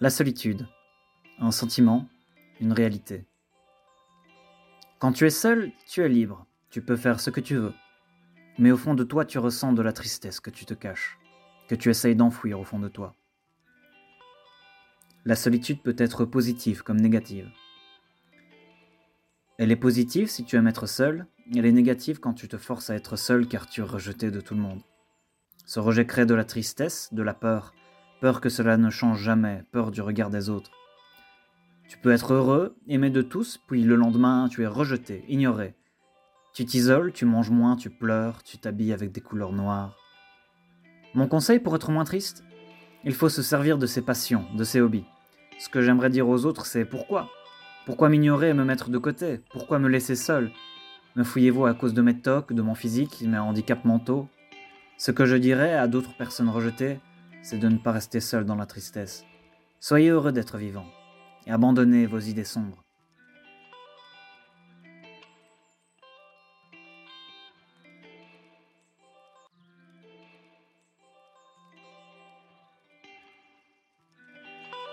La solitude. Un sentiment, une réalité. Quand tu es seul, tu es libre, tu peux faire ce que tu veux. Mais au fond de toi, tu ressens de la tristesse que tu te caches, que tu essayes d'enfouir au fond de toi. La solitude peut être positive comme négative. Elle est positive si tu aimes être seul, elle est négative quand tu te forces à être seul car tu es rejeté de tout le monde. Ce rejet crée de la tristesse, de la peur, peur que cela ne change jamais, peur du regard des autres. Tu peux être heureux, aimé de tous, puis le lendemain tu es rejeté, ignoré. Tu t'isoles, tu manges moins, tu pleures, tu t'habilles avec des couleurs noires. Mon conseil pour être moins triste Il faut se servir de ses passions, de ses hobbies. Ce que j'aimerais dire aux autres, c'est pourquoi? Pourquoi m'ignorer et me mettre de côté? Pourquoi me laisser seul? Me fouillez-vous à cause de mes tocs, de mon physique, mes handicaps mentaux? Ce que je dirais à d'autres personnes rejetées, c'est de ne pas rester seul dans la tristesse. Soyez heureux d'être vivant et abandonnez vos idées sombres.